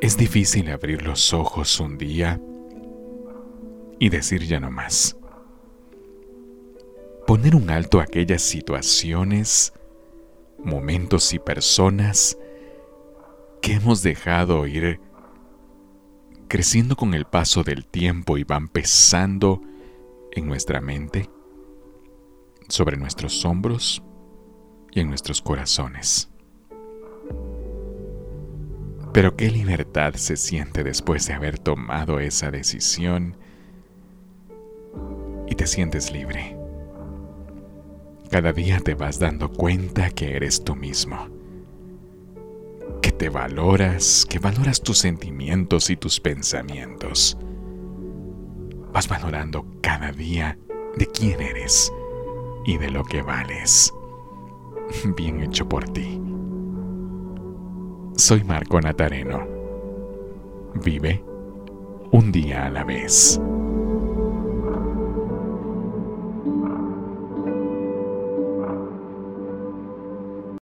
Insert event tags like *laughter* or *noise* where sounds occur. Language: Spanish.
Es difícil abrir los ojos un día y decir ya no más. Poner un alto a aquellas situaciones, momentos y personas que hemos dejado ir creciendo con el paso del tiempo y van pesando en nuestra mente, sobre nuestros hombros y en nuestros corazones. Pero qué libertad se siente después de haber tomado esa decisión y te sientes libre. Cada día te vas dando cuenta que eres tú mismo, que te valoras, que valoras tus sentimientos y tus pensamientos. Vas valorando cada día de quién eres y de lo que vales. *laughs* Bien hecho por ti. Soy Marco Natareno. Vive un día a la vez.